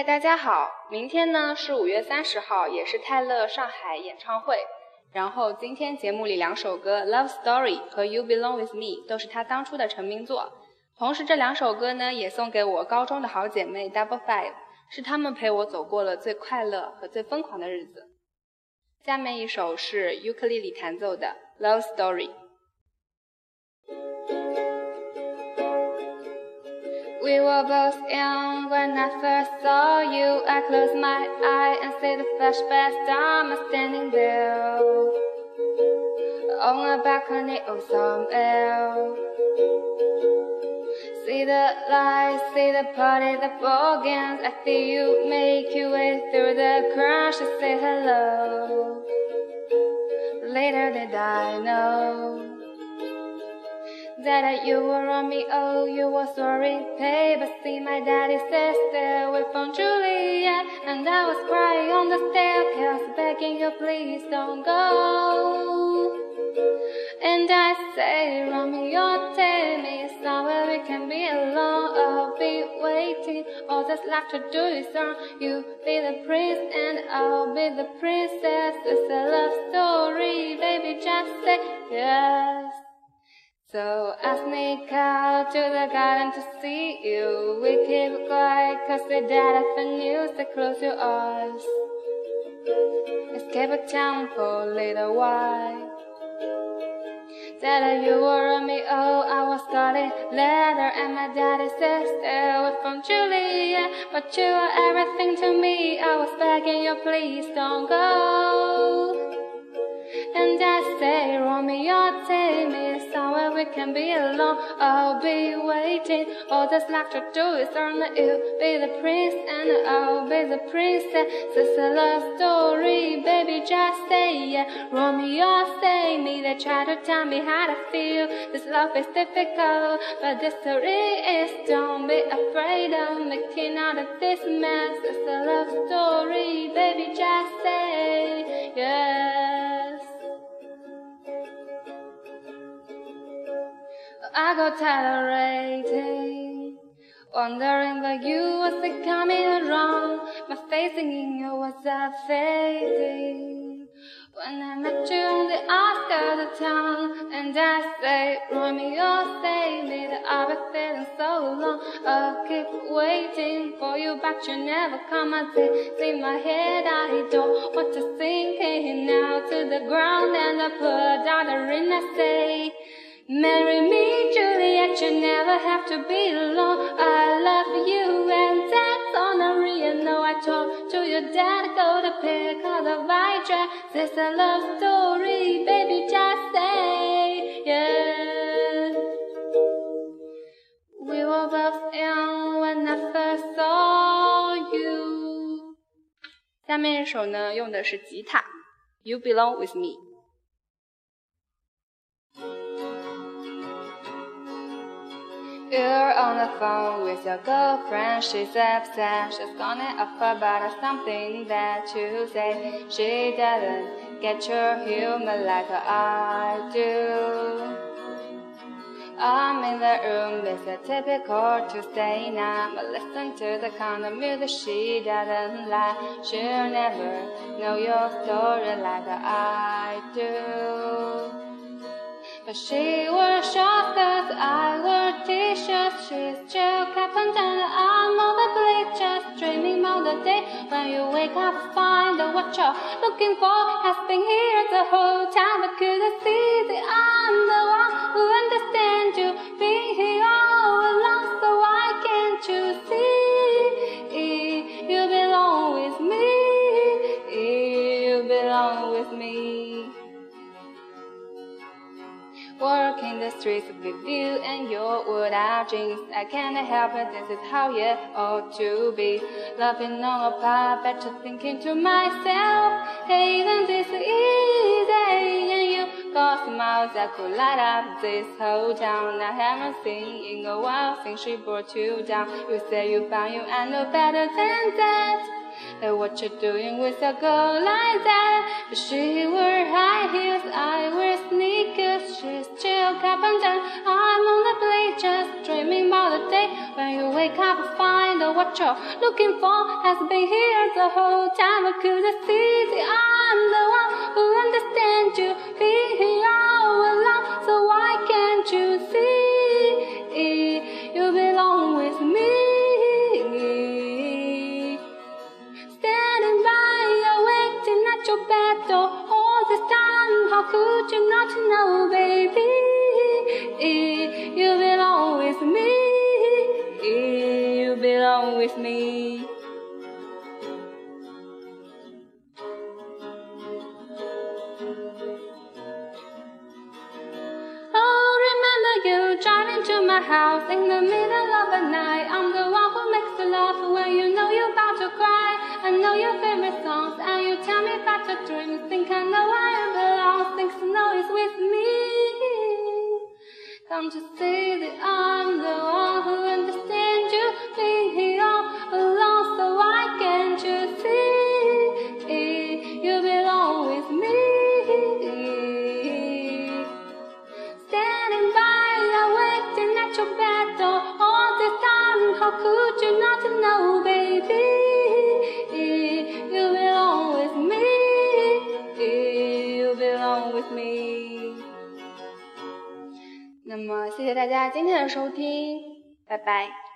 嗨，大家好！明天呢是五月三十号，也是泰勒上海演唱会。然后今天节目里两首歌《Love Story》和《You Belong With Me》都是他当初的成名作。同时这两首歌呢也送给我高中的好姐妹 Double Five，是她们陪我走过了最快乐和最疯狂的日子。下面一首是尤克里里弹奏的《Love Story》。We were both young when I first saw you. I close my eye and see the flashback I'm standing there on a balcony of some air. See the lights, see the party that begins. I see you make your way through the crowd to say hello. Later did I know that you were on me, oh, you were sorry, pay. But see, my daddy says stay away from Juliet. And I was crying on the staircase, begging you, please don't go. And I say, Romeo, tell me somewhere we can be alone. I'll be waiting. All that's left to do is earn. You be the prince and I'll be the princess. It's a love story, baby. Just say yes. So I sneak out to the garden to see you. We keep quiet cause the dad the news. So close your eyes. Escape a town for a little while. Daddy, you were me, oh, I was calling letter, and my daddy says stay away from Julia. But you are everything to me, I was begging you, please don't go. And I say, Romeo, take me we can be alone. I'll be waiting. All that's left to do is earn that you be the prince and I'll be the princess. It's a love story, baby, just say yeah. Romeo, say me. They try to tell me how to feel. This love is difficult, but the story is don't be afraid of making out of this mess. It's a love story, baby, just say yes. I got tolerating, wondering where you was coming wrong. My face in you was a fading. When I met you on the outskirts of town, and I say, Romeo, say me that I've been feeling so long. I'll keep waiting for you, but you never come. I see in my head, I don't want to sink now to the ground, and I put out a ring. I say. Marry me, Juliet, you never have to be alone. I love you, and that's honorary. And no, I told to your dad, go to pick up the white dress. It's a love story, baby, just say yes. We were both young when I first saw you. 下面一首呢，用的是吉他，You Belong With Me。 You're on the phone with your girlfriend, she's upset, she's gonna offer about something that you say. She doesn't get your humor like I do. I'm in the room, it's a typical Tuesday night, but listen to the kind of music she doesn't like. She'll never know your story like I do. But she wore short skirts, I wore t-shirts. She's kept on down. I'm the just dreaming about the day when you wake up, find that what you're looking for has been here the whole time. But couldn't see that I'm the one streets with you and your without dreams. I can't help it, this is how you ought to be. Laughing on a but just thinking to myself, hey, then this is easy. And you got smiles that could light up this whole town. I haven't seen in a while since she brought you down. You say you found you, I know better than that. And what you're doing with a girl like that? But she wear high heels, I what you're looking for has been here the whole time. I couldn't see the belong with me. Oh, remember you driving to my house in the middle of the night. I'm the one who makes you laugh when you know you're about to cry. I know your favorite songs and you tell me about your dreams. Think I know where you belong. Think to know it's with me. Come to say that I'm the one 大家今天的收听，拜拜。